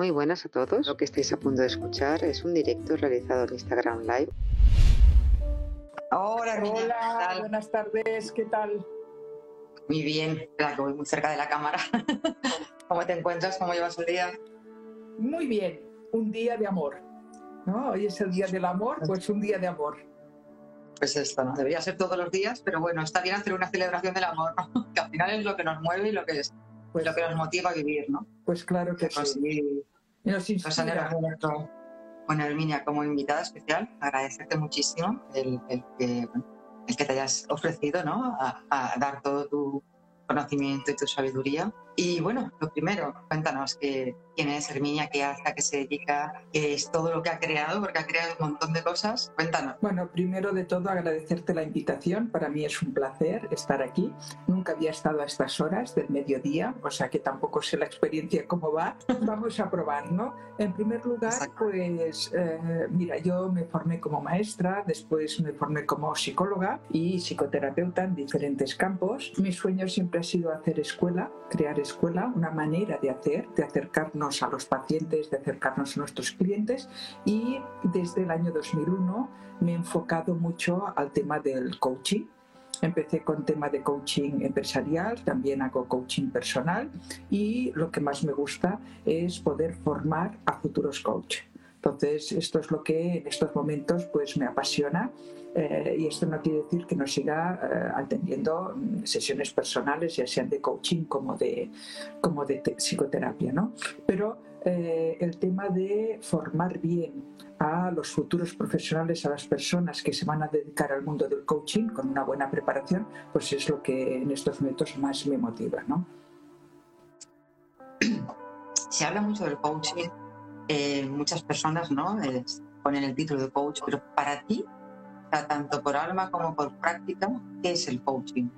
Muy buenas a todos. Lo que estáis a punto de escuchar es un directo realizado en Instagram Live. Hola, Hola, buenas tardes, ¿qué tal? Muy bien, espera que voy muy cerca de la cámara. ¿Cómo te encuentras? ¿Cómo llevas el día? Muy bien, un día de amor. ¿no? Hoy es el día del amor, pues un día de amor. Pues esto, ¿no? Debería ser todos los días, pero bueno, está bien hacer una celebración del amor, ¿no? que al final es lo que nos mueve y lo que, es, pues, lo que nos motiva a vivir, ¿no? Pues claro que, sí. Y nos inspira. Bueno, Herminia, como invitada especial, agradecerte muchísimo el, el que, el que te hayas ofrecido ¿no? a, a dar todo tu conocimiento y tu sabiduría. Y bueno, lo primero, cuéntanos que, quién es Herminia, qué hace, a qué se dedica, qué es todo lo que ha creado, porque ha creado un montón de cosas. Cuéntanos. Bueno, primero de todo agradecerte la invitación. Para mí es un placer estar aquí. Nunca había estado a estas horas del mediodía, o sea que tampoco sé la experiencia cómo va. Vamos a probar, ¿no? En primer lugar, Exacto. pues eh, mira, yo me formé como maestra, después me formé como psicóloga y psicoterapeuta en diferentes campos. Mi sueño siempre ha sido hacer escuela, crear escuela, una manera de hacer, de acercarnos a los pacientes, de acercarnos a nuestros clientes y desde el año 2001 me he enfocado mucho al tema del coaching. Empecé con tema de coaching empresarial, también hago coaching personal y lo que más me gusta es poder formar a futuros coaches. Entonces, esto es lo que en estos momentos pues me apasiona eh, y esto no quiere decir que no siga eh, atendiendo sesiones personales, ya sean de coaching como de, como de psicoterapia, ¿no? Pero eh, el tema de formar bien a los futuros profesionales, a las personas que se van a dedicar al mundo del coaching con una buena preparación, pues es lo que en estos momentos más me motiva, ¿no? Se habla mucho del coaching eh, muchas personas ¿no? Eh, ponen el título de coach, pero para ti, tanto por alma como por práctica, ¿qué es el coaching?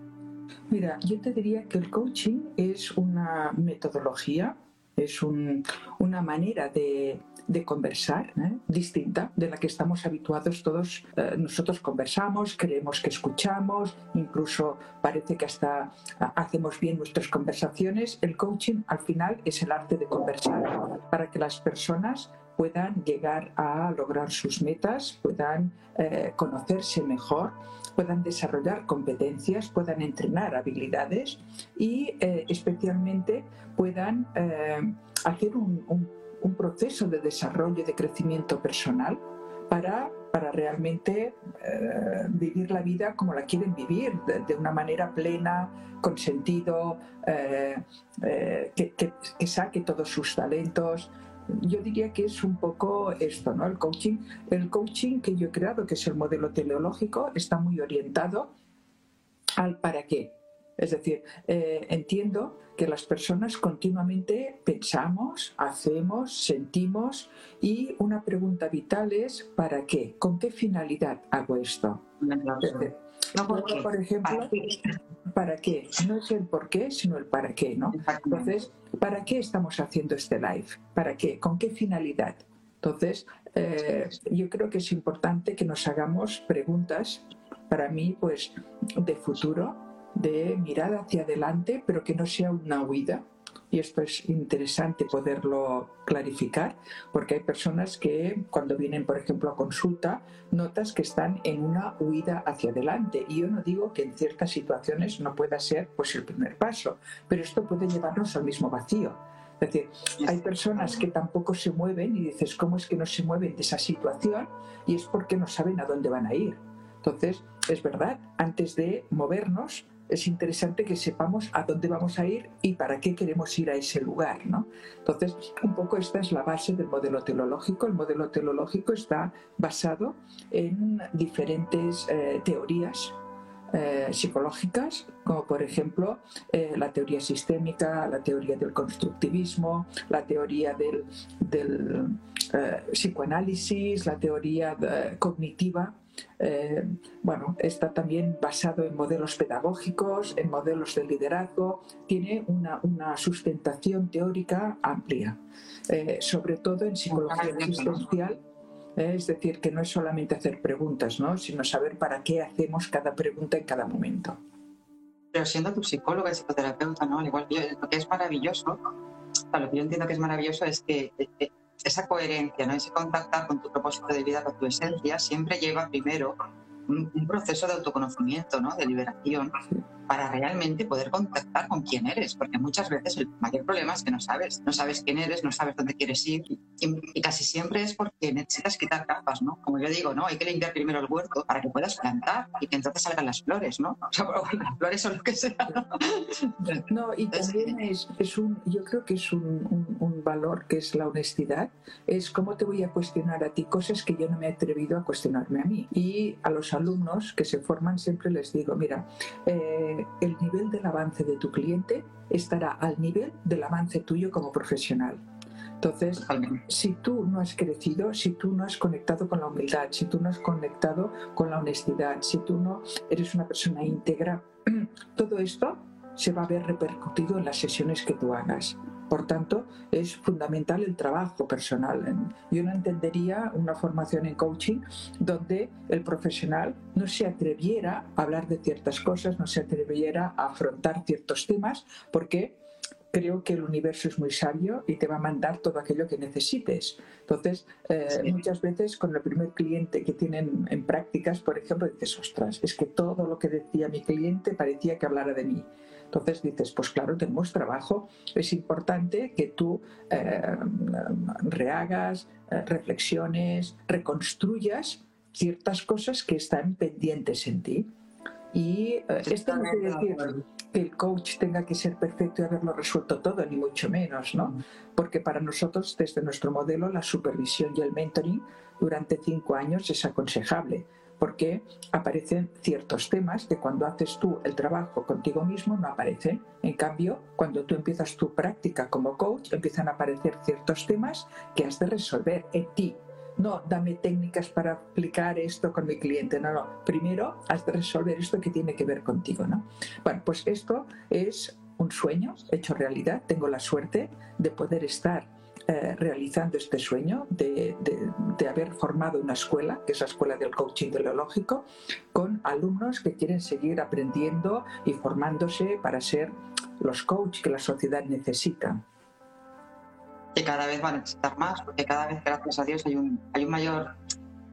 Mira, yo te diría que el coaching es una metodología, es un, una manera de, de conversar ¿eh? distinta de la que estamos habituados todos. Eh, nosotros conversamos, creemos que escuchamos, incluso parece que hasta hacemos bien nuestras conversaciones. El coaching al final es el arte de conversar para que las personas puedan llegar a lograr sus metas, puedan eh, conocerse mejor, puedan desarrollar competencias, puedan entrenar habilidades y especialmente puedan hacer un, un, proceso de desarrollo y de crecimiento personal para, para realmente vivir la vida como la quieren vivir, de, una manera plena, con sentido, que, que, que saque todos sus talentos, yo diría que es un poco esto, ¿no? El coaching, el coaching que yo he creado, que es el modelo teleológico, está muy orientado al para qué. Es decir, eh, entiendo que las personas continuamente pensamos, hacemos, sentimos y una pregunta vital es ¿para qué? ¿Con qué finalidad hago esto? No, porque, por ejemplo, ¿para qué? No es el por qué, sino el para qué, ¿no? Entonces, ¿para qué estamos haciendo este live? ¿Para qué? ¿Con qué finalidad? Entonces, eh, yo creo que es importante que nos hagamos preguntas, para mí, pues, de futuro, de mirar hacia adelante, pero que no sea una huida, y esto es interesante poderlo clarificar, porque hay personas que cuando vienen, por ejemplo, a consulta, notas que están en una huida hacia adelante. Y yo no digo que en ciertas situaciones no pueda ser pues, el primer paso, pero esto puede llevarnos al mismo vacío. Es decir, hay personas que tampoco se mueven y dices, ¿cómo es que no se mueven de esa situación? Y es porque no saben a dónde van a ir. Entonces, es verdad, antes de movernos, es interesante que sepamos a dónde vamos a ir y para qué queremos ir a ese lugar. ¿no? Entonces, un poco esta es la base del modelo teleológico. El modelo teleológico está basado en diferentes eh, teorías eh, psicológicas, como por ejemplo eh, la teoría sistémica, la teoría del constructivismo, la teoría del, psicoanálisis, la teoría cognitiva. Eh, bueno, está también basado en modelos pedagógicos, en modelos de liderazgo, tiene una, una sustentación teórica amplia, eh, sobre todo en psicología existencial. Eh, es decir, que no es solamente hacer preguntas, ¿no? sino saber para qué hacemos cada pregunta en cada momento. Pero siendo tu psicóloga y psicoterapeuta, ¿no? Al igual que yo, lo que es maravilloso lo que yo entiendo que es maravilloso es que esa coherencia, ¿no? ese contactar con tu propósito de vida, con tu esencia, siempre lleva primero un, proceso de autoconocimiento, ¿no? de liberación, para realmente poder contactar con quién eres, porque muchas veces el mayor problema es que no sabes, no sabes quién eres, no sabes dónde quieres ir y, casi siempre es porque necesitas quitar capas, ¿no? Como yo digo, ¿no? Hay que limpiar primero el huerto para que puedas plantar y que entonces salgan las flores, ¿no? O sea, las flores o lo que sea. No, y también es, es, un, yo creo que es un, un, valor que es la honestidad, es cómo te voy a cuestionar a ti cosas que yo no me he atrevido a cuestionarme a mí. Y a los alumnos que se forman siempre les digo, mira, eh, el nivel del avance de tu cliente estará al nivel del avance tuyo como profesional. Entonces, si tú no has crecido, si tú no has conectado con la humildad, si tú no has conectado con la honestidad, si tú no eres una persona íntegra, todo esto se va a ver repercutido en las sesiones que tú hagas. Por tanto, es fundamental el trabajo personal. Yo no entendería una formación en coaching donde el profesional no se atreviera a hablar de ciertas cosas, no se atreviera a afrontar ciertos temas, porque creo que el universo es muy sabio y te va a mandar todo aquello que necesites. Entonces, eh, muchas veces con el primer cliente que tienen en prácticas, por ejemplo, dices, ostras, es que todo lo que decía mi cliente parecía que hablara de mí. Entonces dices, pues claro, tenemos trabajo, es importante que tú eh, rehagas, eh, reflexiones, reconstruyas ciertas cosas que están pendientes en ti. Y eh, esto no quiere decir que el coach tenga que ser perfecto y haberlo resuelto todo, ni mucho menos, ¿no? Porque para nosotros, desde nuestro modelo, la supervisión y el mentoring durante cinco años es aconsejable porque aparecen ciertos temas que cuando haces tú el trabajo contigo mismo no aparecen. En cambio, cuando tú empiezas tu práctica como coach, empiezan a aparecer ciertos temas que has de resolver en ti. No, dame técnicas para aplicar esto con mi cliente. No, no. Primero has de resolver esto que tiene que ver contigo, ¿no? Bueno, pues esto es un sueño hecho realidad. Tengo la suerte de poder estar eh, realizando este sueño de, haber formado una escuela, que es la Escuela del Coaching Teleológico, con alumnos que quieren seguir aprendiendo y formándose para ser los coaches que la sociedad necesita. Que cada vez van a necesitar más, porque cada vez, gracias a Dios, hay un, hay un mayor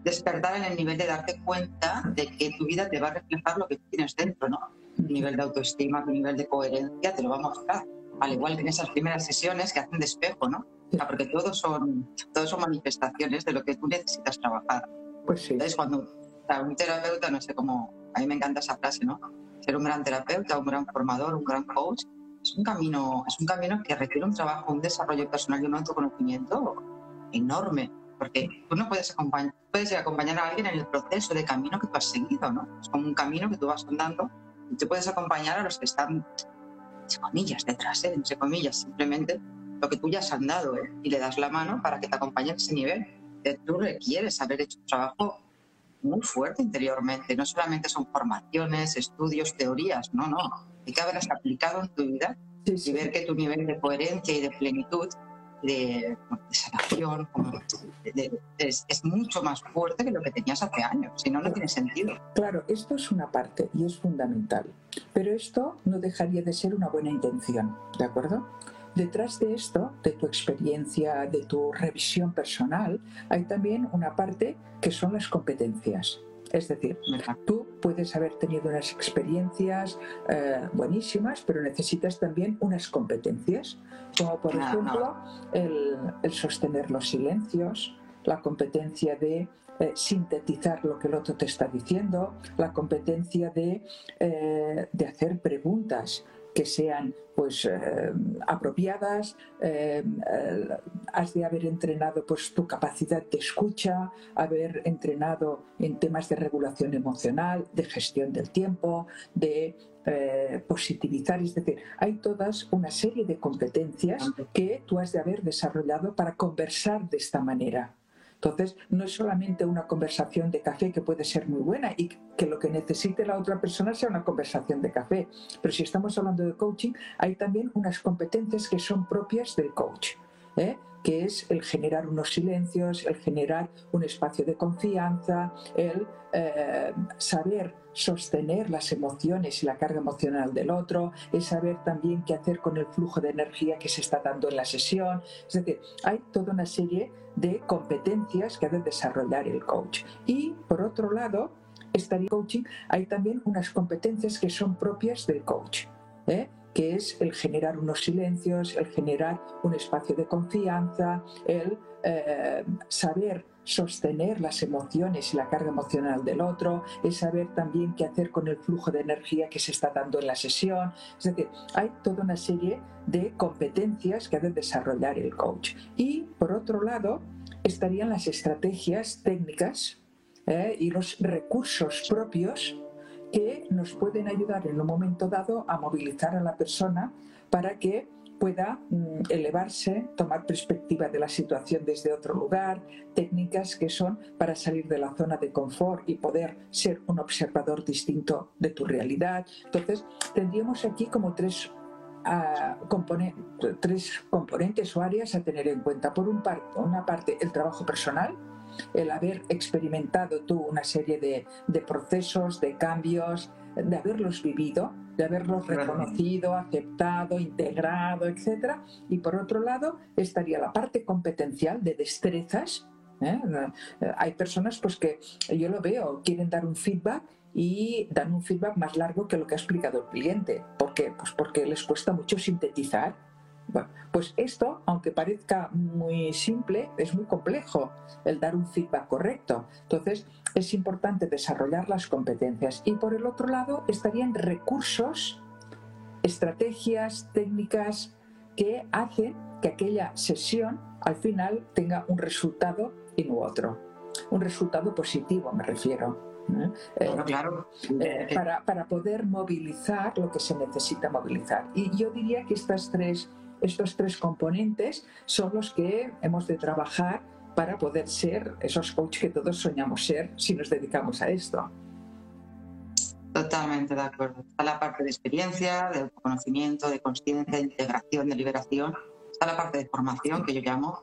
despertar en el nivel de darte cuenta de que tu vida te va a reflejar lo que tienes dentro, ¿no? Tu nivel de autoestima, tu nivel de coherencia te lo va a mostrar. Al igual que en esas primeras sesiones que hacen de espejo, ¿no? Porque todos son, todos son manifestaciones de lo que tú necesitas trabajar. Pues sí. Entonces, cuando un terapeuta, no sé cómo, a mí me encanta esa frase, ¿no? Ser un gran terapeuta, un gran formador, un gran coach, es un camino, es un camino que requiere un trabajo, un desarrollo personal y un autoconocimiento enorme, porque tú no puedes acompañar, puedes acompañar a alguien en el proceso de camino que tú has seguido, ¿no? Es como un camino que tú vas andando y tú puedes acompañar a los que están, entre comillas, detrás, ¿eh? entre comillas, simplemente lo que tú ya has andado ¿eh? y le das la mano para que te acompañe a ese nivel. Tú requieres haber hecho un trabajo muy fuerte interiormente. No solamente son formaciones, estudios, teorías, no, no. Hay que haberlas aplicado en tu vida y ver que tu nivel de coherencia y de plenitud, de, sanación, es, es, mucho más fuerte que lo que tenías hace años. Si no, no tiene sentido. Claro, esto es una parte y es fundamental. Pero esto no dejaría de ser una buena intención, ¿de acuerdo? Detrás de esto, de tu experiencia, de tu revisión personal, hay también una parte que son las competencias. Es decir, tú puedes haber tenido unas experiencias eh, buenísimas, pero necesitas también unas competencias, como por ejemplo El, sostener los silencios, la competencia de eh, sintetizar lo que el otro te está diciendo, la competencia de, eh, de hacer preguntas que sean pues eh, apropiadas, eh, eh, has de haber entrenado pues tu capacidad de escucha, haber entrenado en temas de regulación emocional, de gestión del tiempo, de positivizar, es decir, hay todas una serie de competencias que tú has de haber desarrollado para conversar de esta manera. Entonces, no es solamente una conversación de café que puede ser muy buena y que lo que necesite la otra persona sea una conversación de café, pero si estamos hablando de coaching, hay también unas competencias que son propias del coach. ¿eh? Que es el generar unos silencios, el generar un espacio de confianza, el eh, saber sostener las emociones y la carga emocional del otro, es saber también qué hacer con el flujo de energía que se está dando en la sesión. Es decir, hay toda una serie de competencias que ha de desarrollar el coach. Y por otro lado, estaría coaching, hay también unas competencias que son propias del coach. ¿eh? Que es el generar unos silencios, el generar un espacio de confianza, el eh, saber sostener las emociones y la carga emocional del otro, es saber también qué hacer con el flujo de energía que se está dando en la sesión. Es decir, hay toda una serie de competencias que ha de desarrollar el coach. Y por otro lado, estarían las estrategias técnicas ¿eh? y los recursos propios que nos pueden ayudar en un momento dado a movilizar a la persona para que pueda mm, elevarse, tomar perspectiva de la situación desde otro lugar, técnicas que son para salir de la zona de confort y poder ser un observador distinto de tu realidad. Entonces, tendríamos aquí como tres, ah, componentes o áreas a tener en cuenta. Por un una parte, el trabajo personal, el haber experimentado tú una serie de, de procesos, de cambios, de haberlos vivido, de haberlos reconocido, aceptado, integrado, etc. Y por otro lado estaría la parte competencial de destrezas. ¿eh? Hay personas pues que yo lo veo, quieren dar un feedback y dan un feedback más largo que lo que ha explicado el cliente. ¿Por qué? Pues porque les cuesta mucho sintetizar bueno, pues esto, aunque parezca muy simple, es muy complejo el dar un feedback correcto. Entonces, es importante desarrollar las competencias. Y por el otro lado, estarían recursos, estrategias, técnicas que hacen que aquella sesión al final tenga un resultado y no otro. Un resultado positivo, me refiero. ¿eh? Eh, claro. Eh, para, para poder movilizar lo que se necesita movilizar. Y yo diría que estas tres estos tres componentes son los que hemos de trabajar para poder ser esos coaches que todos soñamos ser si nos dedicamos a esto. Totalmente de acuerdo. Está la parte de experiencia, de conocimiento, de conciencia, de integración, de liberación. Está la parte de formación, que yo llamo,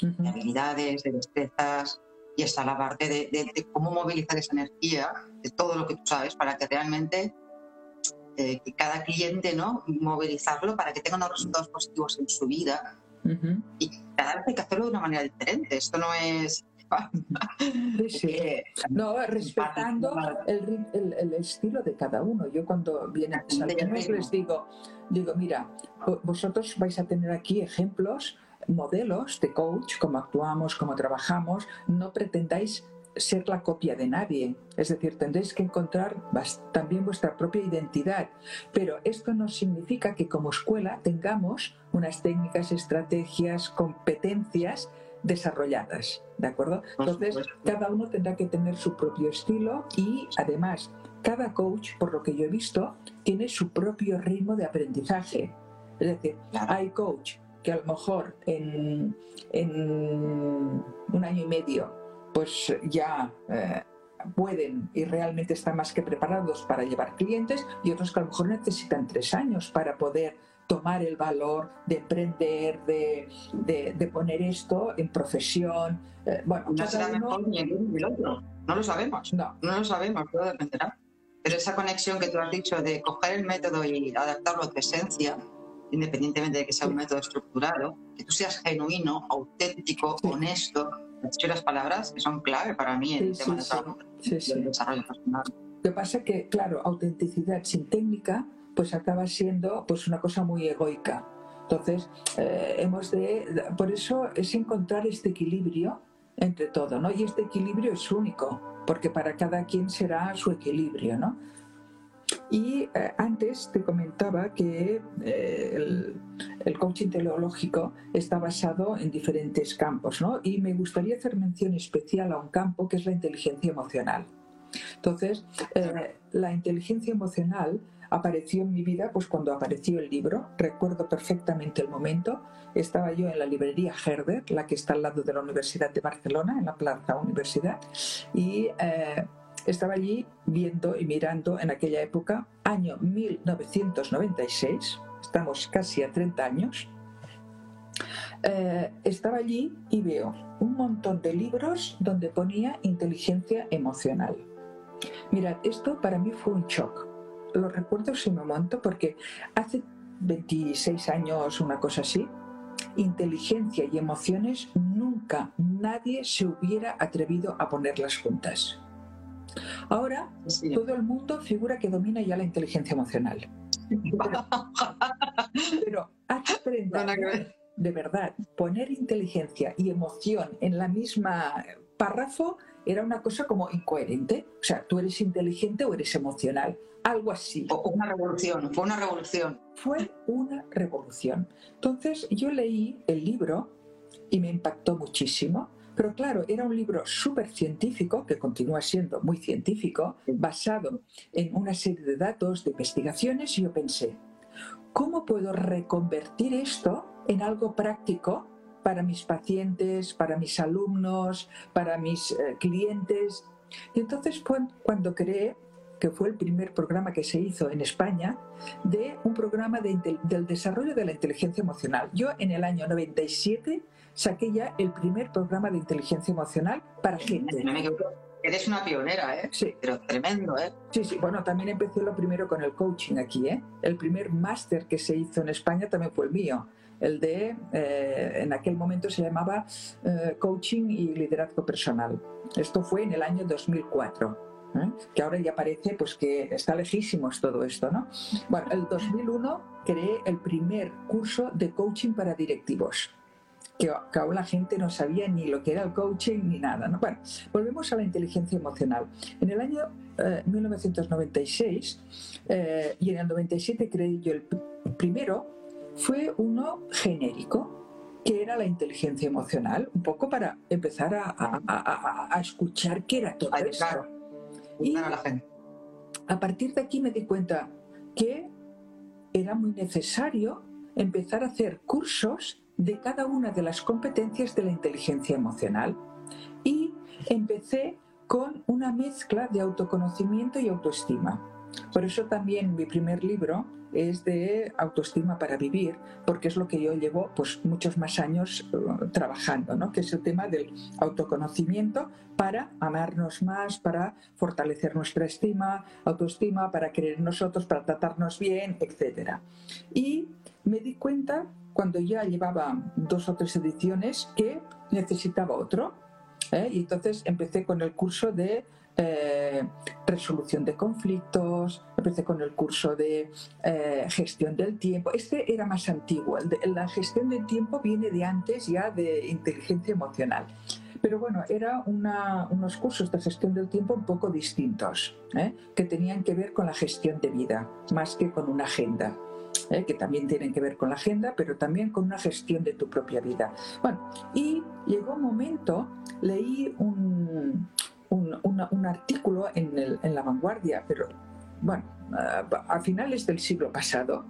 de habilidades, de destrezas, y está la parte de, de, cómo movilizar esa energía, de todo lo que tú sabes, para que realmente que cada cliente, ¿no? Movilizarlo para que tenga unos resultados positivos en su vida. Y cada vez hay que hacerlo de una manera diferente. Esto no es. No, respetando el, el, estilo de cada uno. Yo cuando vienen alumnos les digo, digo, mira, vosotros vais a tener aquí ejemplos, modelos de coach, cómo actuamos, cómo trabajamos. No pretendáis ser la copia de nadie. Es decir, tendréis que encontrar también vuestra propia identidad. Pero esto no significa que como escuela tengamos unas técnicas, estrategias, competencias desarrolladas. ¿De acuerdo? Entonces, cada uno tendrá que tener su propio estilo y además, cada coach, por lo que yo he visto, tiene su propio ritmo de aprendizaje. Es decir, hay coach que a lo mejor en, en un año y medio pues ya eh, pueden y realmente están más que preparados para llevar clientes y otros que a lo mejor necesitan tres años para poder tomar el valor de emprender, de, de, poner esto en profesión. Eh, bueno, no será mejor ni el uno ni el otro. No lo sabemos. No, no lo sabemos, todo dependerá. Pero esa conexión que tú has dicho de coger el método y adaptarlo a tu esencia, independientemente de que sea un método estructurado, que tú seas genuino, auténtico, honesto, las palabras que son clave para mí en el tema de desarrollo personal. Lo que pasa es que, claro, autenticidad sin técnica, pues acaba siendo pues una cosa muy egoica. Entonces, eh, hemos de, por eso es encontrar este equilibrio entre todo, ¿no? Y este equilibrio es único, porque para cada quien será su equilibrio, ¿no? Y eh, antes te comentaba que eh, el, coaching teleológico está basado en diferentes campos, ¿no? Y me gustaría hacer mención especial a un campo que es la inteligencia emocional. Entonces, eh, la inteligencia emocional apareció en mi vida pues cuando apareció el libro. Recuerdo perfectamente el momento. Estaba yo en la librería Herder, la que está al lado de la Universidad de Barcelona, en la Plaza Universidad, y estaba allí viendo y mirando en aquella época, año 1996, estamos casi a 30 años, eh, estaba allí y veo un montón de libros donde ponía inteligencia emocional. Mirad, esto para mí fue un shock. Lo recuerdo sin momento porque hace 26 años, una cosa así, inteligencia y emociones nunca nadie se hubiera atrevido a ponerlas juntas. Ahora todo el mundo figura que domina ya la inteligencia emocional. Pero, hace de verdad, poner inteligencia y emoción en la misma párrafo era una cosa como incoherente. O sea, tú eres inteligente o eres emocional. Algo así. Una revolución, fue una revolución. Fue una revolución. Entonces yo leí el libro y me impactó muchísimo. Pero claro, era un libro súper científico, que continúa siendo muy científico, basado en una serie de datos, de investigaciones, y yo pensé, ¿cómo puedo reconvertir esto en algo práctico para mis pacientes, para mis alumnos, para mis eh, clientes. Y entonces cuando creé, que fue el primer programa que se hizo en España, de un programa del desarrollo de la inteligencia emocional. Yo en el año 97 saqué ya el primer programa de inteligencia emocional para gente. Eres una pionera, ¿eh? Sí. Pero tremendo, ¿eh? Sí, sí. Bueno, también empecé lo primero con el coaching aquí, ¿eh? El primer máster que se hizo en España también fue el mío el de, eh, en aquel momento se llamaba eh, Coaching y Liderazgo Personal. Esto fue en el año 2004. ¿eh? que ahora ya parece pues que está lejísimos todo esto, ¿no? Bueno, el 2001 creé el primer curso de coaching para directivos, que, que aún la gente no sabía ni lo que era el coaching ni nada, ¿no? Bueno, volvemos a la inteligencia emocional. En el año 1996 y en el 97 creé yo el primero fue uno genérico, que era la inteligencia emocional, un poco para empezar a, escuchar qué era todo esto. Y a partir de aquí me di cuenta que era muy necesario empezar a hacer cursos de cada una de las competencias de la inteligencia emocional. Y empecé con una mezcla de autoconocimiento y autoestima. Por eso también mi primer libro es de autoestima para vivir, porque es lo que yo llevo pues, muchos más años uh, trabajando, ¿no? que es el tema del autoconocimiento para amarnos más, para fortalecer nuestra estima, autoestima, para en nosotros, para tratarnos bien, etc. Y me di cuenta cuando ya llevaba dos o tres ediciones que necesitaba otro. ¿eh? Y entonces empecé con el curso de eh, resolución de conflictos, empecé con el curso de eh, gestión del tiempo. Este era más antiguo, la gestión del tiempo viene de antes ya de inteligencia emocional. Pero bueno, eran unos cursos de gestión del tiempo un poco distintos, que tenían que ver con la gestión de vida, más que con una agenda. Que también tienen que ver con la agenda, pero también con una gestión de tu propia vida. Bueno, y llegó un momento, leí un, un, artículo en, La Vanguardia, pero bueno, a, finales del siglo pasado,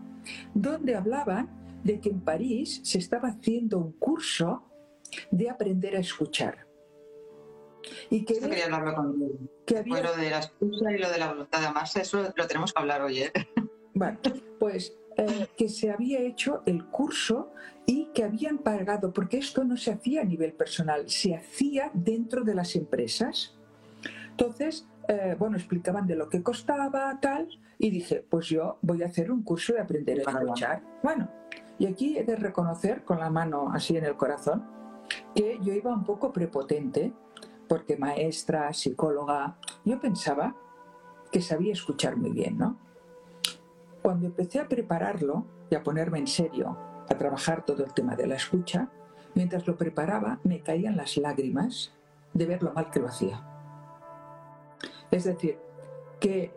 donde hablaban de que en París se estaba haciendo un curso de aprender a escuchar. Y que, quería hablarlo Que había... lo de la escucha y lo de la voluntad de amarse, eso lo tenemos que hablar hoy. ¿eh? Bueno, pues eh, que se había hecho el curso y que habían pagado, porque esto no se hacía a nivel personal, se hacía dentro de las empresas. Entonces, eh, bueno, explicaban de lo que costaba, tal, y dije, pues yo voy a hacer un curso de aprender a escuchar. Bueno, y aquí he de reconocer con la mano así en el corazón que yo iba un poco prepotente, porque maestra, psicóloga, yo pensaba que sabía escuchar muy bien, ¿no? Cuando empecé a prepararlo y a ponerme en serio, a trabajar todo el tema de la escucha, mientras lo preparaba me caían las lágrimas de ver lo mal que lo hacía. Es decir, que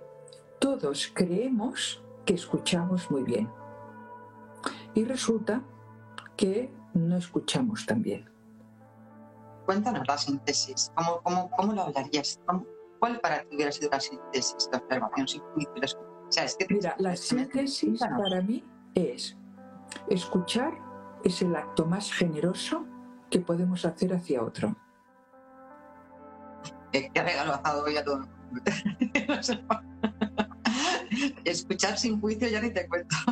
todos creemos que escuchamos muy bien y resulta que no escuchamos tan bien. Cuéntanos la síntesis. ¿Cómo, lo hablarías? ¿Cuál para ti hubiera sido la síntesis de observación sin Mira, la síntesis para mí es escuchar es el acto más generoso que podemos hacer hacia otro. ¿Qué regalo has dado hoy a todo Escuchar sin juicio ya ni te cuento.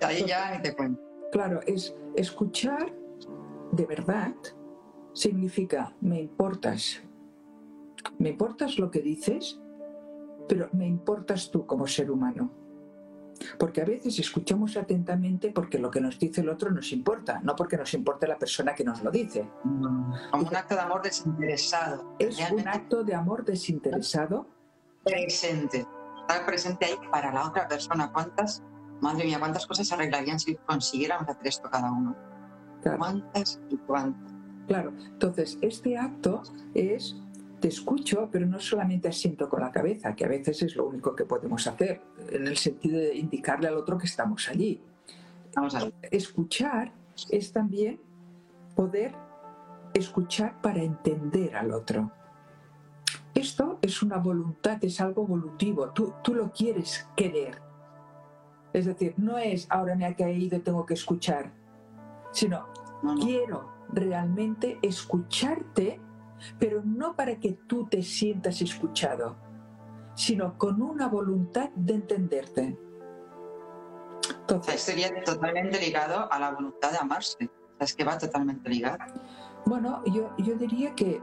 Ahí ya ni te cuento. claro, es escuchar de verdad significa me importas. Me importas lo que dices, pero me importas tú como ser humano. Porque a veces escuchamos atentamente porque lo que nos dice el otro nos importa, no porque nos importe la persona que nos lo dice. Como un acto de amor desinteresado. Es un acto de amor desinteresado. Presente. Estar presente ahí para la otra persona. ¿Cuántas, madre mía, cuántas cosas se arreglarían si consiguiéramos hacer esto cada uno? ¿Cuántas y cuántas? Claro, entonces este acto es te escucho, pero no solamente asiento con la cabeza, que a veces es lo único que podemos hacer, en el sentido de indicarle al otro que estamos allí. Vamos a Escuchar es también poder escuchar para entender al otro. Esto es una voluntad, es algo volutivo, tú, tú lo quieres querer. Es decir, no es ahora me ha caído, tengo que escuchar, sino quiero realmente escucharte pero no para que tú te sientas escuchado, sino con una voluntad de entenderte. Entonces, sería totalmente ligado a la voluntad de amarse. Es que va totalmente ligado. Bueno, yo, yo diría que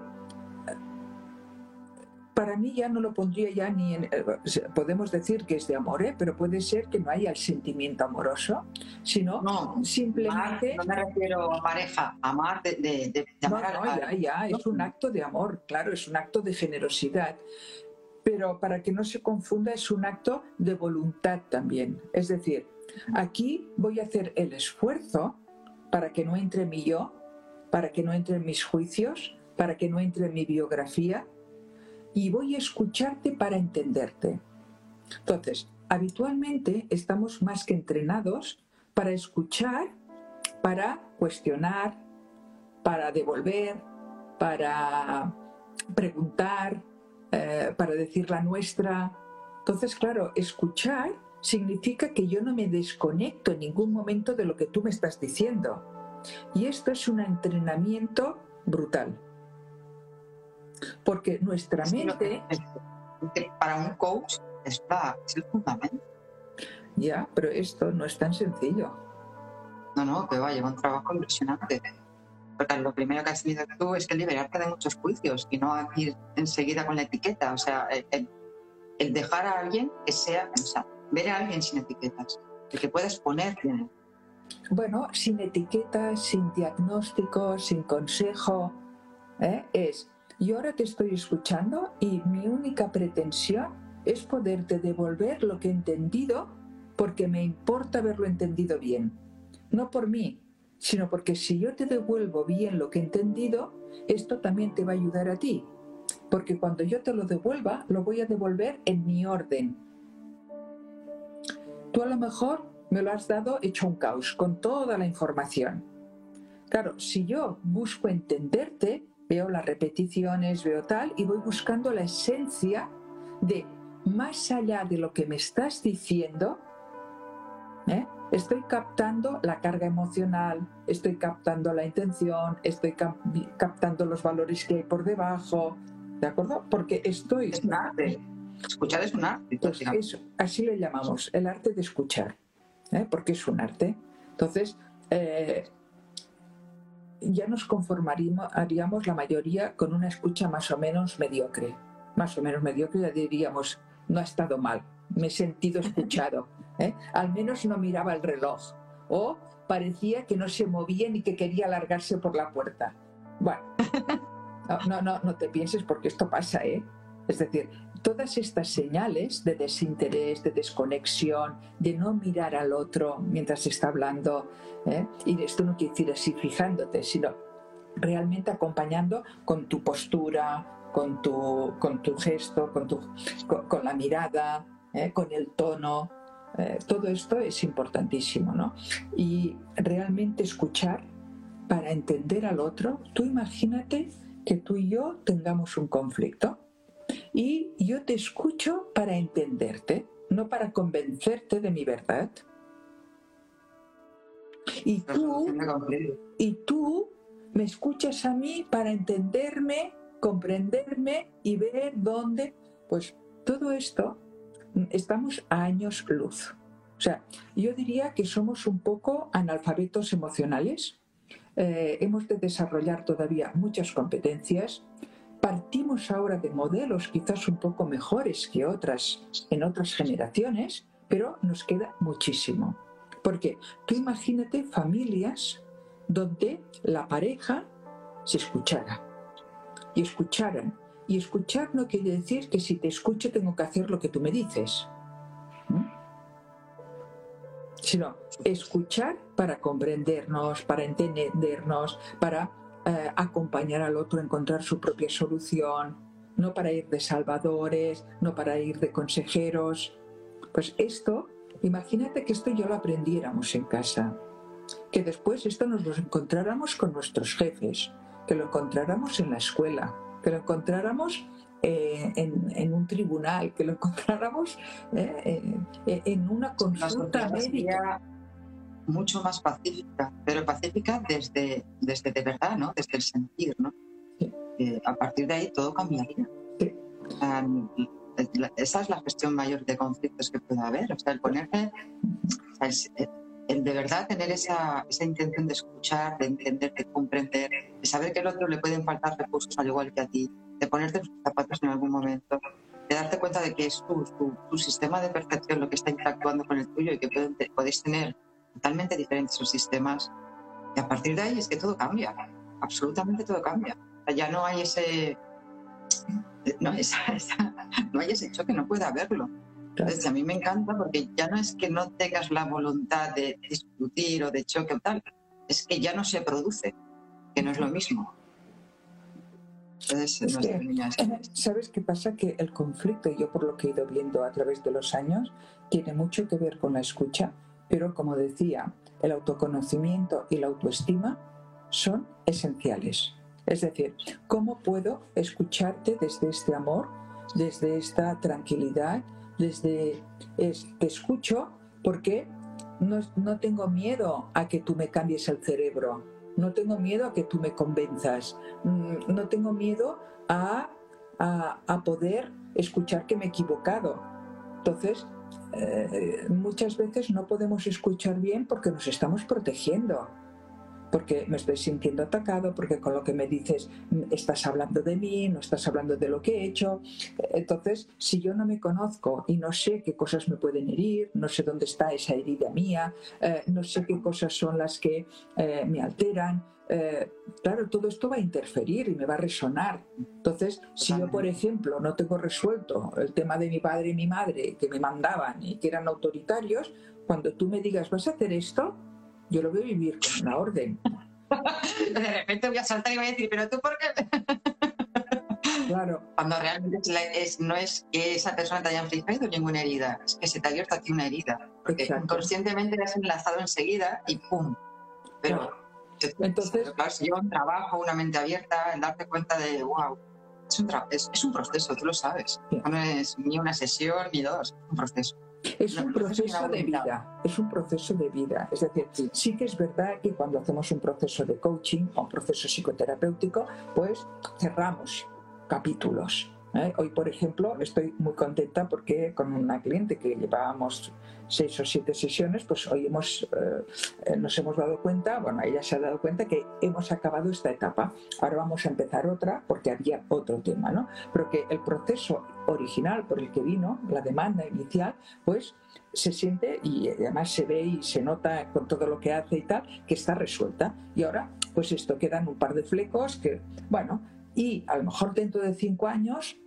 para mí ya no lo pondría ya ni en, eh, podemos decir que es de amor, ¿eh? pero puede ser que no haya el sentimiento amoroso, sino simplemente... no me refiero a pareja, amar de, de, amar no, ya, ya, es un acto de amor, claro, es un acto de generosidad, pero para que no se confunda es un acto de voluntad también. Es decir, aquí voy a hacer el esfuerzo para que no entre mi yo, para que no entre mis juicios, para que no entre mi biografía, y voy a escucharte para entenderte. Entonces, habitualmente estamos más que entrenados para escuchar, para cuestionar, para devolver, para preguntar, eh, para decir la nuestra. Entonces, claro, escuchar significa que yo no me desconecto en ningún momento de lo que tú me estás diciendo. Y esto es un entrenamiento brutal. Porque nuestra mente... Para un coach es, el fundamento. Ya, pero esto no es tan sencillo. No, no, que va, lleva un trabajo impresionante. Porque lo primero que has tenido tú es que liberarte de muchos juicios y no ir enseguida con la etiqueta. O sea, el, dejar a alguien que sea, o sea, ver a alguien sin etiquetas, el que puedes poner Bueno, sin etiquetas, sin diagnóstico, sin consejo, ¿eh? es y ahora te estoy escuchando y mi única pretensión es poderte devolver lo que he entendido porque me importa haberlo entendido bien. No por mí, sino porque si yo te devuelvo bien lo que he entendido, esto también te va a ayudar a ti. Porque cuando yo te lo devuelva, lo voy a devolver en mi orden. Tú a lo mejor me lo has dado hecho un caos, con toda la información. Claro, si yo busco entenderte, veo las repeticiones, veo tal, y voy buscando la esencia de más allá de lo que me estás diciendo, ¿eh? estoy captando la carga emocional, estoy captando la intención, estoy captando los valores que hay por debajo, ¿de acuerdo? Porque estoy... Es un arte. Escuchar es un arte. eso, así le llamamos, el arte de escuchar, ¿eh? porque es un arte. Entonces, eh, ya nos conformaríamos la mayoría con una escucha más o menos mediocre. Más o menos mediocre, ya diríamos, no ha estado mal, me he sentido escuchado. ¿eh? Al menos no miraba el reloj. O parecía que no se movía ni que quería alargarse por la puerta. Bueno, no, no, no te pienses porque esto pasa, ¿eh? Es decir, todas estas señales de desinterés, de desconexión, de no mirar al otro mientras está hablando, ¿eh? y esto no quiere decir así fijándote, sino realmente acompañando con tu postura, con tu, con tu gesto, con, tu, con, la mirada, ¿eh? con el tono. ¿eh? todo esto es importantísimo, ¿no? Y realmente escuchar para entender al otro, tú imagínate que tú y yo tengamos un conflicto y yo te escucho para entenderte, no para convencerte de mi verdad. Y tú, y tú me escuchas a mí para entenderme, comprenderme y ver dónde, pues todo esto, estamos a años luz. O sea, yo diría que somos un poco analfabetos emocionales. Eh, hemos de desarrollar todavía muchas competencias. Partimos ahora de modelos quizás un poco mejores que otras en otras generaciones, pero nos queda muchísimo. Porque tú imagínate familias donde la pareja se escuchara y escucharan. Y escuchar no quiere decir que si te escucho tengo que hacer lo que tú me dices, sino escuchar para comprendernos, para entendernos, para eh, acompañar al otro a encontrar su propia solución, no para ir de salvadores, no para ir de consejeros. Pues esto, imagínate que esto yo lo aprendiéramos en casa que después esto nos lo encontráramos con nuestros jefes, que lo encontráramos en la escuela, que lo encontráramos eh, en, un tribunal, que lo encontráramos eh, eh, en una consulta médica. Mucho más pacífica, pero pacífica desde, desde de verdad, ¿no? Desde el sentir, ¿no? a partir de ahí todo cambiaría. esa es la gestión mayor de conflictos que puede haber. O sea, el ponerse, el de verdad tener esa, esa intención de escuchar, de entender, de comprender, de saber que al otro le pueden faltar recursos al igual que a ti, de ponerte sus zapatos en algún momento, de darte cuenta de que es tu, tu, sistema de percepción lo que está interactuando con el tuyo y que pueden, podéis tener totalmente diferentes sus sistemas. Y a partir de ahí es que todo cambia, absolutamente todo cambia. ya no hay ese, no, no hay ese choque, no puede haberlo. Entonces, a mí me encanta porque ya no es que no tengas la voluntad de discutir o de choque o tal, es que ya no se produce, que no es lo mismo. Entonces, ¿Sabes qué pasa? Que el conflicto, yo por lo que he ido viendo a través de los años, tiene mucho que ver con la escucha, pero como decía, el autoconocimiento y la autoestima son esenciales. Es decir, ¿cómo puedo escucharte desde este amor, desde esta tranquilidad, desde te escucho porque no, no, tengo miedo a que tú me cambies el cerebro, no tengo miedo a que tú me convenzas, mm, no tengo miedo a, a, poder escuchar que me he equivocado. Entonces, eh, muchas veces no podemos escuchar bien porque nos estamos protegiendo porque me estoy sintiendo atacado, porque con lo que me dices mm, estás hablando de mí, no estás hablando de lo que he hecho. Entonces, si yo no me conozco y no sé qué cosas me pueden herir, no sé dónde está esa herida mía, eh, no sé qué cosas son las que eh, me alteran, eh, claro, todo esto va a interferir y me va a resonar. Entonces, si yo, por ejemplo, no tengo resuelto el tema de mi padre y mi madre que me mandaban y que eran autoritarios, cuando tú me digas, vas a hacer esto, yo lo a vivir con una orden. De repente voy a saltar y voy a decir, pero tú por qué. Claro. Cuando realmente es, no es que esa persona te haya infligido ninguna herida, es que se te ha abierto aquí una herida. Porque inconscientemente la has enlazado enseguida y ¡pum! Pero, entonces, claro, si lleva un trabajo, una mente abierta, el darte cuenta de, wow, es un, es, un proceso, tú lo sabes. No es ni una sesión ni dos, es un proceso. Es un proceso de vida, es un proceso de vida. Es decir, sí que es verdad que cuando hacemos un proceso de coaching o un proceso psicoterapéutico, pues cerramos capítulos. ¿Eh? Hoy, por ejemplo, estoy muy contenta porque con una cliente que llevábamos seis o siete sesiones, pues hoy hemos, eh, nos hemos dado cuenta, bueno, ella se ha dado cuenta que hemos acabado esta etapa. Ahora vamos a empezar otra porque había otro tema, ¿no? Pero que el proceso original por el que vino, la demanda inicial, pues se siente y además se ve y se nota con todo lo que hace y tal, que está resuelta. Y ahora, pues esto quedan un par de flecos que, bueno, y a lo mejor dentro de cinco años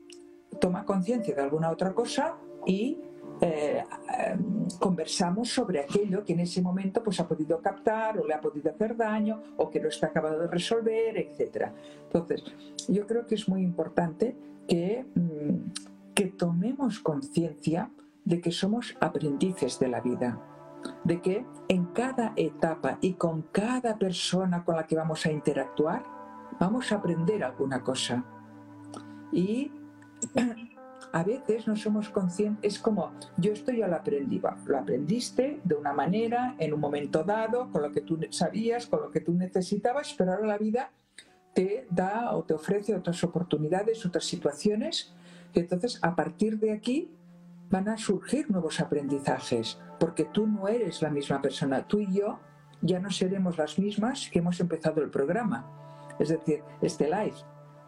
toma conciencia de alguna otra cosa y eh, em, conversamos sobre aquello que en ese momento pues, ha podido captar o le ha podido hacer daño o que no está acabado de resolver, etc. Entonces, yo creo que es muy importante que, mm, que tomemos conciencia de que somos aprendices de la vida, de que en cada etapa y con cada persona con la que vamos a interactuar, vamos a aprender alguna cosa. Y a veces no somos conscientes, es como yo esto ya lo aprendí, lo aprendiste de una manera, en un momento dado, con lo que tú sabías, con lo que tú necesitabas, pero ahora la vida te da o te ofrece otras oportunidades, otras situaciones, y entonces a partir de aquí van a surgir nuevos aprendizajes, porque tú no eres la misma persona, tú y yo ya no seremos las mismas que hemos empezado el programa, es decir, este live,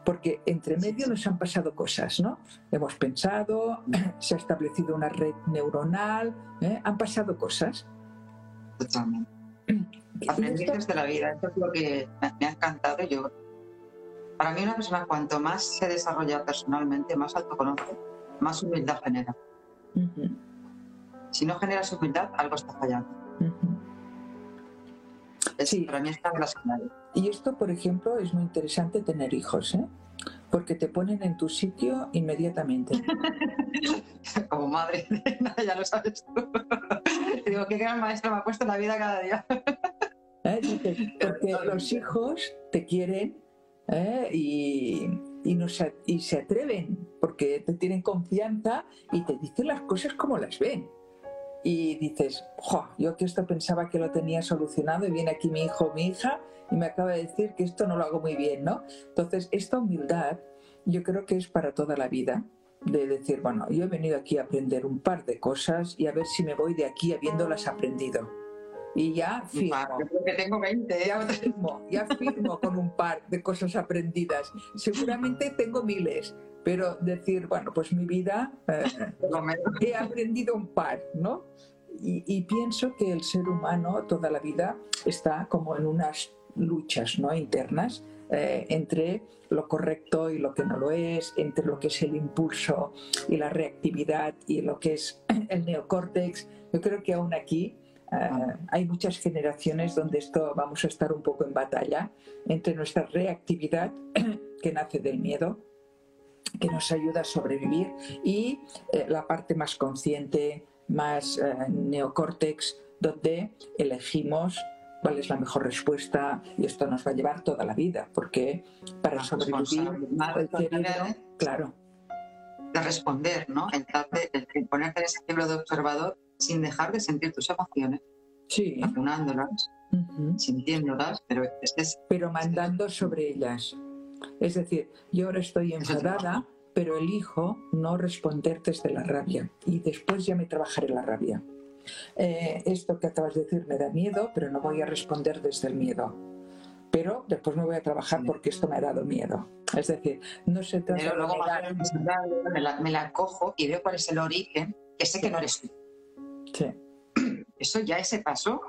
porque entre medio nos han pasado cosas, ¿no? Hemos pensado, se ha establecido una red neuronal, ¿eh? han pasado cosas. Totalmente. Aprendizajes de la vida, esto es lo que me ha encantado. Yo, para mí una persona cuanto más se desarrolla personalmente, más autoconoce, más humildad genera. Si no generas humildad, algo está fallando. Sí. Para mí está Y esto, por ejemplo, es muy interesante tener hijos, ¿eh? porque te ponen en tu sitio inmediatamente. Como madre, ya lo sabes tú. Digo, qué gran maestro me ha puesto en la vida cada día. ¿Eh? Porque los hijos te quieren ¿eh? y, y se atreven, porque te tienen confianza y te dicen las cosas como las ven. Y dices, yo que esto pensaba que lo tenía solucionado y viene aquí mi hijo o mi hija y me acaba de decir que esto no lo hago muy bien, ¿no? Entonces, esta humildad yo creo que es para toda la vida, de decir, bueno, yo he venido aquí a aprender un par de cosas y a ver si me voy de aquí habiéndolas aprendido. Y ya firmo. que tengo 20. Ya firmo, ya firmo con un par de cosas aprendidas. Seguramente tengo miles, pero decir, bueno, pues mi vida eh, he aprendido un par, ¿no? Y, y, pienso que el ser humano toda la vida está como en unas luchas ¿no? internas eh, entre lo correcto y lo que no lo es, entre lo que es el impulso y la reactividad y lo que es el neocórtex. Yo creo que aún aquí eh, hay muchas generaciones donde esto vamos a estar un poco en batalla entre nuestra reactividad que nace del miedo que nos ayuda a sobrevivir y eh, la parte más consciente, más neocórtex, donde elegimos cuál es la mejor respuesta y esto nos va a llevar toda la vida, porque para sobrevivir el cerebro, claro. De responder, ¿no? El, de, ponerte en ese cerebro de observador sin dejar de sentir tus emociones, sí. acunándolas, sintiéndolas, pero es, Pero mandando sobre ellas. Es decir, yo ahora estoy enfadada, pero elijo no responder desde la rabia y después ya me trabajaré la rabia. Eh, esto que acabas de decir me da miedo, pero no voy a responder desde el miedo. Pero después me voy a trabajar porque esto me ha dado miedo. Es decir, no se trata pero luego me, la, me la cojo y veo cuál es el origen, que sé que no eres tú. Sí. Eso ya ese paso,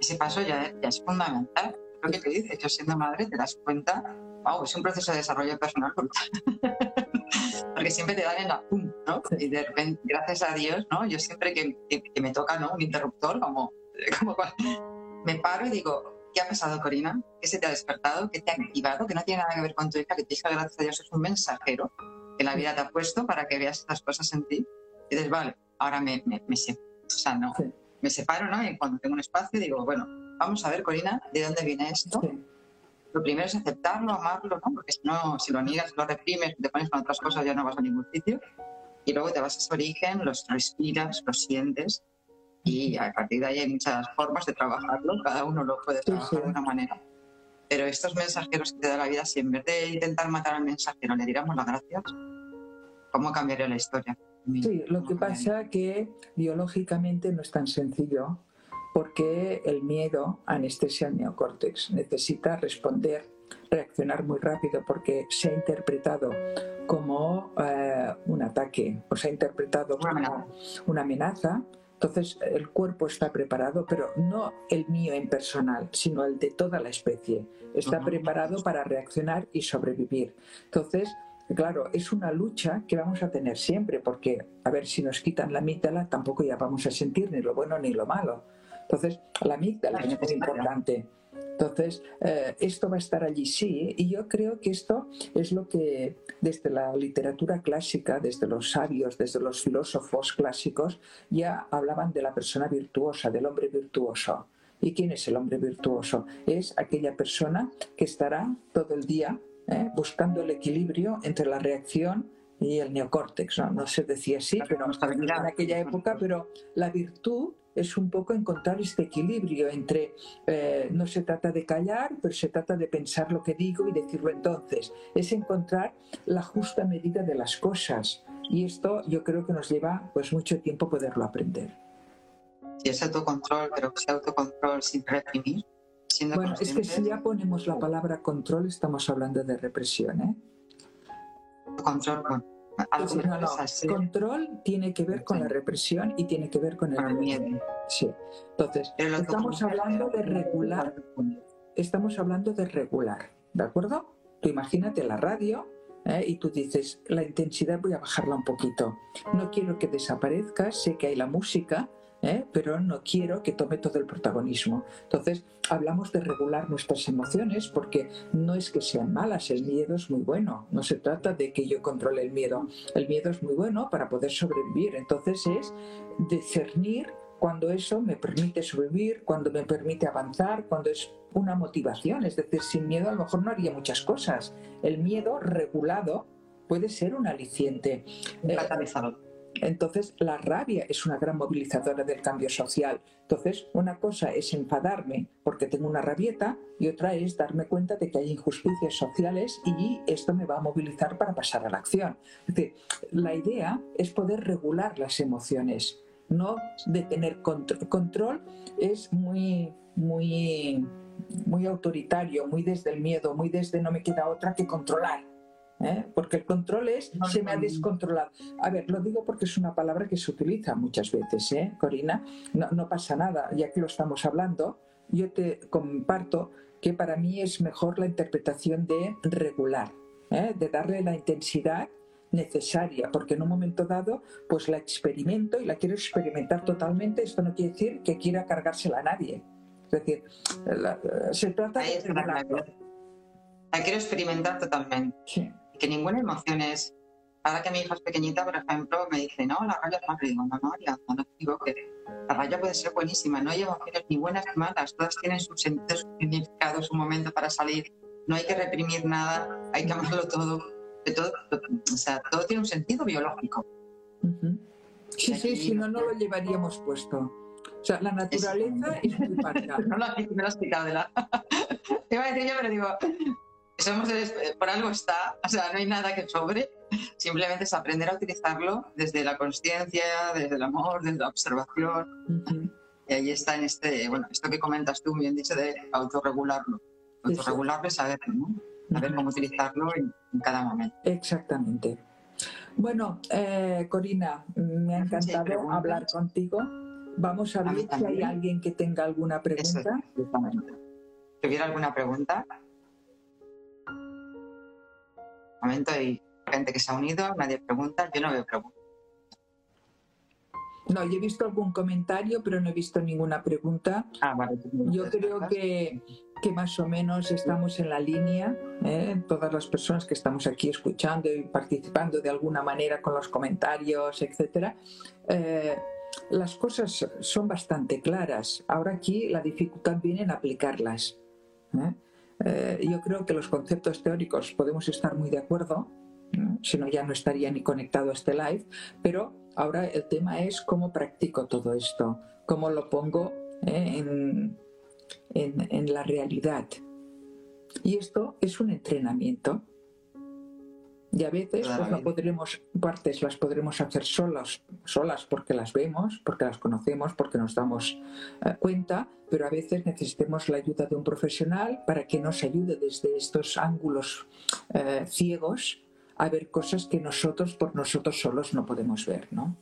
ese paso ya, ya es fundamental. Lo que te dices, yo siendo madre te das cuenta, wow, es un proceso de desarrollo personal brutal. porque siempre te dan en la pum, ¿no? Y de repente, gracias a Dios, ¿no? Yo siempre que, que, me toca, ¿no? Un interruptor, como, como me paro y digo, ¿qué ha pasado, Corina? ¿Qué se te ha despertado? ¿Qué te ha activado? Que no tiene nada que ver con tu hija, que tu hija, gracias a Dios, es un mensajero que la vida te ha puesto para que veas estas cosas en ti. Y dices, vale, ahora me, me, me separo. O sea, no, me separo, ¿no? Y cuando tengo un espacio digo, bueno, vamos a ver, Corina, ¿de dónde viene esto? Lo primero es aceptarlo, amarlo, ¿no? Porque si no, si lo niegas, lo reprimes, te pones con otras cosas, ya no vas a ningún sitio. Y luego te vas a ese origen, los respiras, lo sientes y a partir de ahí hay muchas formas de trabajarlo, cada uno lo puede trabajar de una manera. Pero estos mensajeros que te da la vida, si en vez de intentar matar al mensajero le diéramos las gracias, ¿cómo cambiaría la historia? Sí, lo que pasa es que biológicamente no es tan sencillo porque el miedo anestesia el neocórtex, necesita responder, reaccionar muy rápido porque se ha interpretado como eh, un ataque o se ha interpretado como una amenaza. Entonces el cuerpo está preparado, pero no el mío en personal, sino el de toda la especie. Está preparado para reaccionar y sobrevivir. Entonces, Claro, es una lucha que vamos a tener siempre, porque a ver si nos quitan la amígdala, tampoco ya vamos a sentir ni lo bueno ni lo malo. Entonces, la amígdala es muy importante. Entonces, eh, esto va a estar allí, sí, y yo creo que esto es lo que desde la literatura clásica, desde los sabios, desde los filósofos clásicos, ya hablaban de la persona virtuosa, del hombre virtuoso. ¿Y quién es el hombre virtuoso? Es aquella persona que estará todo el día eh, buscando el equilibrio entre la reacción y el neocórtex. No, no se decía así, pero en aquella época, pero la virtud es un poco encontrar este equilibrio entre eh, no se trata de callar, pero se trata de pensar lo que digo y decirlo entonces. Es encontrar la justa medida de las cosas. Y esto yo creo que nos lleva pues mucho tiempo poderlo aprender. Sí, es autocontrol, pero ese autocontrol sin reprimir. bueno, es que si ya ponemos la palabra control, estamos hablando de represión, ¿eh? Control, bueno, Control tiene que ver con la represión y tiene que ver con el, miedo. Sí. Entonces, estamos hablando de regular. Estamos hablando de regular, ¿de acuerdo? Tú imagínate la radio ¿eh? y tú dices, la intensidad voy a bajarla un poquito. No quiero que desaparezca, sé que hay la música, ¿eh? pero no quiero que tome todo el protagonismo. Entonces, hablamos de regular nuestras emociones porque no es que sean malas, el miedo es muy bueno, no se trata de que yo controle el miedo, el miedo es muy bueno para poder sobrevivir, entonces es discernir cuando eso me permite sobrevivir, cuando me permite avanzar, cuando es una motivación, es decir, sin miedo a lo mejor no haría muchas cosas. El miedo regulado puede ser un aliciente. Entonces, la rabia es una gran movilizadora del cambio social. Entonces, una cosa es enfadarme porque tengo una rabieta y otra es darme cuenta de que hay injusticias sociales y esto me va a movilizar para pasar a la acción. Es decir, la idea es poder regular las emociones, no de tener control. Control es muy, muy, muy autoritario, muy desde el miedo, muy desde no me queda otra que controlar ¿eh? porque el control es se me ha descontrolado. A ver, lo digo porque es una palabra que se utiliza muchas veces, ¿eh, Corina? No, pasa nada, ya que lo estamos hablando, yo te comparto que para mí es mejor la interpretación de regular, ¿eh? de darle la intensidad necesaria, porque en un momento dado, pues la experimento y la quiero experimentar totalmente. Esto no quiere decir que quiera cargársela a nadie. Es decir, se trata de... La quiero experimentar totalmente. Sí que ninguna emoción es. Ahora que mi hija es pequeñita, por ejemplo, me dice, no, la raya es más digo, no, no, ya, no digo que la raya puede ser buenísima, no hay emociones ni buenas ni malas, todas tienen su sentido, su significado, su momento para salir, no hay que reprimir nada, hay que amarlo todo, todo, o sea, todo tiene un sentido biológico. Sí, sí, si no, no lo llevaríamos puesto. O sea, la naturaleza es, muy parcial. no lo has explicado de la... Te iba a decir yo, pero digo, somos por algo está, o sea, no hay nada que sobre, simplemente es aprender a utilizarlo desde la conciencia, desde el amor, desde la observación. Y ahí está en este, bueno, esto que comentas tú, bien dicho, de autorregularlo. Autorregularlo es saber, ¿no? saber cómo utilizarlo en, cada momento. Exactamente. Bueno, eh, Corina, me ha encantado hablar contigo. Vamos a ver si hay alguien que tenga alguna pregunta. si hubiera alguna pregunta, momento hay gente que se ha unido, nadie pregunta, yo no veo preguntas. No, yo he visto algún comentario, pero no he visto ninguna pregunta. Ah, vale. Yo creo que, que, más o menos estamos en la línea, ¿eh? todas las personas que estamos aquí escuchando y participando de alguna manera con los comentarios, etcétera. Eh, las cosas son bastante claras. Ahora aquí la dificultad viene en aplicarlas. ¿eh? Eh, yo creo que los conceptos teóricos podemos estar muy de acuerdo, si no ya no estaría ni conectado a este live, pero ahora el tema es cómo practico todo esto, cómo lo pongo eh, en, en la realidad. Y esto es un entrenamiento. Y a veces pues, podremos, partes las podremos hacer solas, solas porque las vemos, porque las conocemos, porque nos damos eh, cuenta, pero a veces necesitemos la ayuda de un profesional para que nos ayude desde estos ángulos eh, ciegos a ver cosas que nosotros por nosotros solos no podemos ver, ¿no?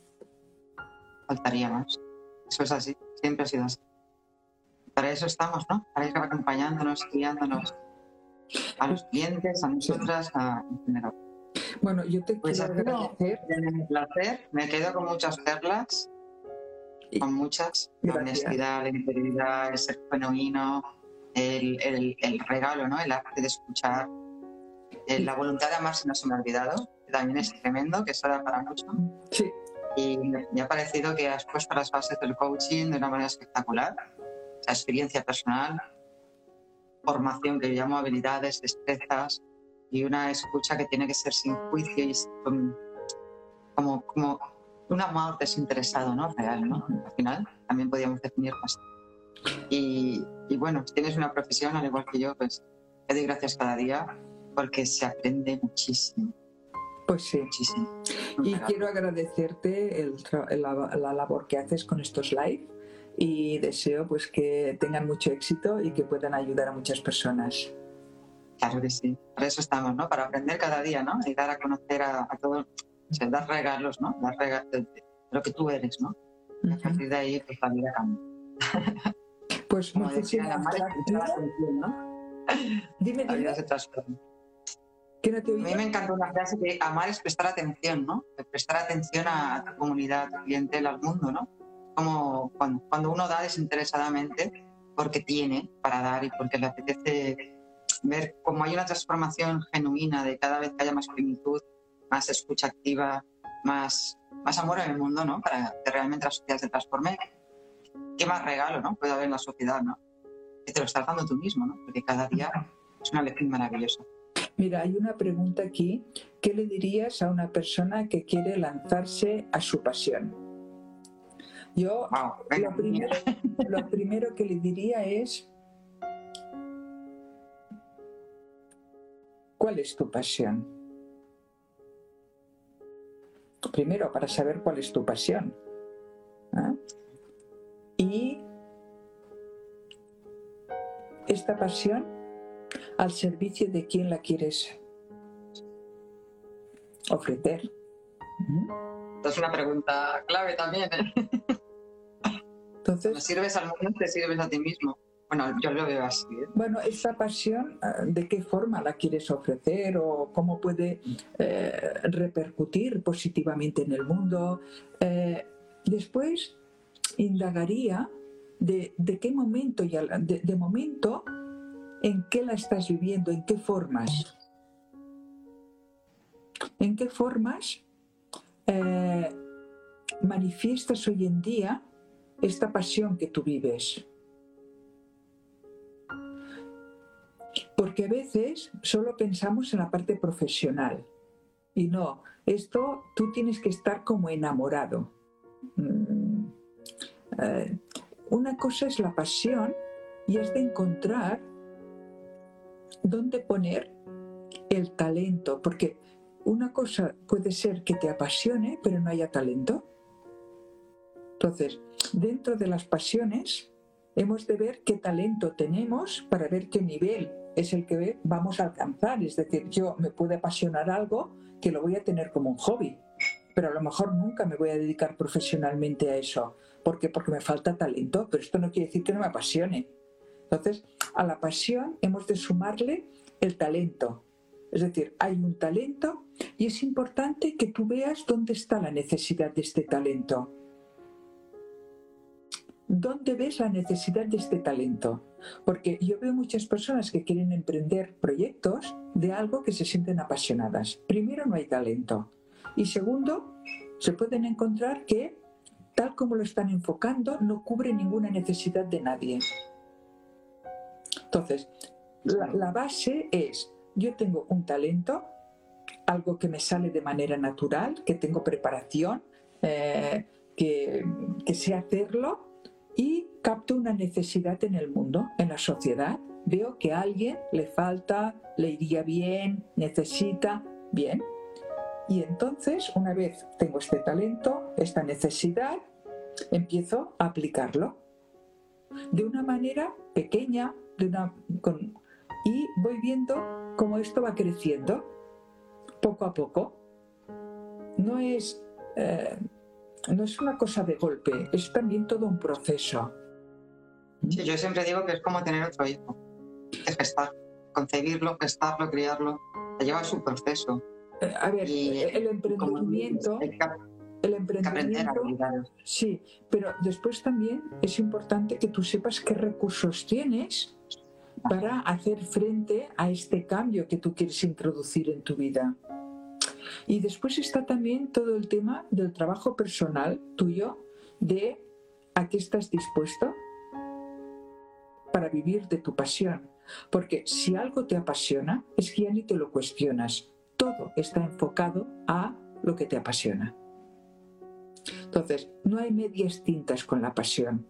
Faltaría más. Eso es así, siempre ha sido así. Para eso estamos, ¿no? Para ir acompañándonos, guiándonos a los clientes, a nosotras, a, en bueno, yo te pues quiero agradecer. Un placer. Me quedo con muchas perlas, con muchas. La honestidad, la integridad, el ser genuino, el, el, el, regalo, ¿no? El arte de escuchar. Eh, la voluntad de amar, si no se me ha olvidado, que también es tremendo, que eso da para mucho. Sí. Y me ha parecido que has puesto las bases del coaching de una manera espectacular. Esa experiencia personal, formación que yo llamo habilidades, destrezas, y una escucha que tiene que ser sin juicio y como, como un amor desinteresado, ¿no? Real, ¿no? Al final también podríamos definir más. Y, y, bueno, si tienes una profesión, al igual que yo, pues te doy gracias cada día porque se aprende muchísimo. Pues sí. Muchísimo. Y quiero agradecerte el, la, la, labor que haces con estos live y deseo pues que tengan mucho éxito y que puedan ayudar a muchas personas. Claro que sí, para eso estamos, ¿no? Para aprender cada día, ¿no? Y dar a conocer a, a todos, o dar regalos, ¿no? Dar regalos de, lo que tú eres, ¿no? Y a partir de ahí, pues la vida cambia. Pues Como muchísimas gracias. ¿no? Dime, La vida se transforma. a mí me encanta una frase que amar es prestar atención, ¿no? Prestar atención a tu comunidad, a tu clientela, al mundo, ¿no? Como cuando, cuando uno da desinteresadamente porque tiene para dar y porque le apetece ver cómo hay una transformación genuina de cada vez que haya más plenitud, más escucha activa, más, más amor en el mundo, ¿no? Para que realmente la sociedad se transforme. ¿Qué más regalo, ¿no? Puede haber en la sociedad, ¿no? Que te lo estás dando tú mismo, ¿no? Porque cada día es una lección maravillosa. Mira, hay una pregunta aquí. ¿Qué le dirías a una persona que quiere lanzarse a su pasión? Yo lo, primero, lo primero que le diría es ¿Cuál es tu pasión? Primero, para saber cuál es tu pasión. ¿ah? Y esta pasión, al servicio de quién la quieres ofrecer. Esta es una pregunta clave también. ¿eh? Entonces, sirves al mundo, te sirves a ti mismo. Bueno, yo lo veo así. ¿eh? Bueno, esa pasión, ah, ¿de qué forma la quieres ofrecer o cómo puede eh, repercutir positivamente en el mundo? Eh, después, indagaría de, qué momento, y de momento, en qué la estás viviendo, en qué formas. ¿En qué formas manifiestas hoy en día esta pasión que tú vives? Porque a veces solo pensamos en la parte profesional y no, esto tú tienes que estar como enamorado. Mm, eh, una cosa es la pasión y es de encontrar dónde poner el talento, porque una cosa puede ser que te apasione, pero no haya talento. Entonces, dentro de las pasiones, hemos de ver qué talento tenemos para ver qué nivel es el que vamos a alcanzar. Es decir, yo me puede apasionar algo que lo voy a tener como un hobby, pero a lo mejor nunca me voy a dedicar profesionalmente a eso. ¿Por qué? Porque me falta talento, pero esto no quiere decir que no me apasione. Entonces, a la pasión hemos de sumarle el talento. Es decir, hay un talento y es importante que tú veas dónde está la necesidad de este talento. ¿Dónde ves la necesidad de este talento? Porque yo veo muchas personas que quieren emprender proyectos de algo que se sienten apasionadas. Primero, no hay talento. Y segundo, se pueden encontrar que, tal como lo están enfocando, no cubre ninguna necesidad de nadie. Entonces, la, base es, yo tengo un talento, algo que me sale de manera natural, que tengo preparación, eh, que, que sé hacerlo y capto una necesidad en el mundo, en la sociedad. Veo que a alguien le falta, le iría bien, necesita, bien. Y entonces, una vez tengo este talento, esta necesidad, empiezo a aplicarlo de una manera pequeña, de una, y voy viendo cómo esto va creciendo poco a poco. No es eh, no es una cosa de golpe, es también todo un proceso. Sí, yo siempre digo que es como tener otro hijo. Es gestar, concebirlo, gestarlo, criarlo. Lleva su proceso. Eh, a ver, el emprendimiento. El emprendimiento. Sí, pero después también es importante que tú sepas qué recursos tienes para hacer frente a este cambio que tú quieres introducir en tu vida. Y después está también todo el tema del trabajo personal tuyo, de a qué estás dispuesto para vivir de tu pasión. Porque si algo te apasiona, es que ya ni te lo cuestionas. Todo está enfocado a lo que te apasiona. Entonces, no hay medias tintas con la pasión.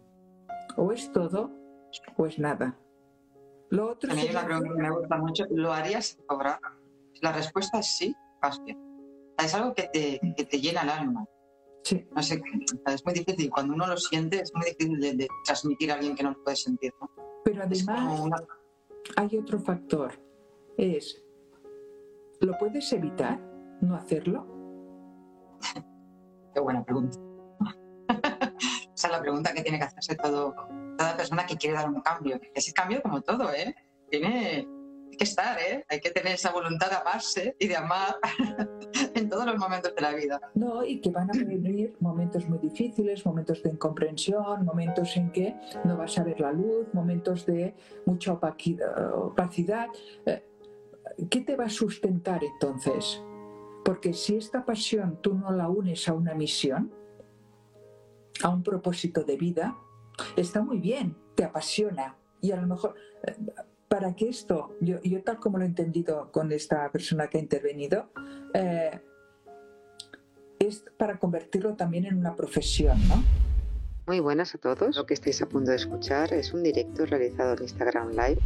O es todo o es nada. Lo otro a mí me gusta mucho. ¿Lo harías cobrar? La respuesta es sí, bien. Es algo que te, que te llena el alma. Sí. No sé, es muy difícil. Cuando uno lo siente, es muy difícil de, de transmitir a alguien que no lo puede sentir. ¿no? Pero además una- hay otro factor. Es, ¿lo puedes evitar no hacerlo? Qué buena pregunta. Esa es la pregunta que tiene que hacerse todo, toda persona que quiere dar un cambio. Ese cambio, como todo, ¿eh? Tiene hay que estar, ¿eh? Hay que tener esa voluntad de amarse y de amar en todos los momentos de la vida. No, y que van a venir momentos muy difíciles, momentos de incomprensión, momentos en que no vas a ver la luz, momentos de mucha opacidad. Eh, ¿Qué te va a sustentar entonces? Porque si esta pasión tú no la unes a una misión, a un propósito de vida, está muy bien, te apasiona. Y a lo mejor, eh, para que esto, yo, yo tal como lo he entendido con esta persona que ha intervenido, eh, es para convertirlo también en una profesión, ¿no? Muy buenas a todos. Lo que estáis a punto de escuchar es un directo realizado en Instagram Live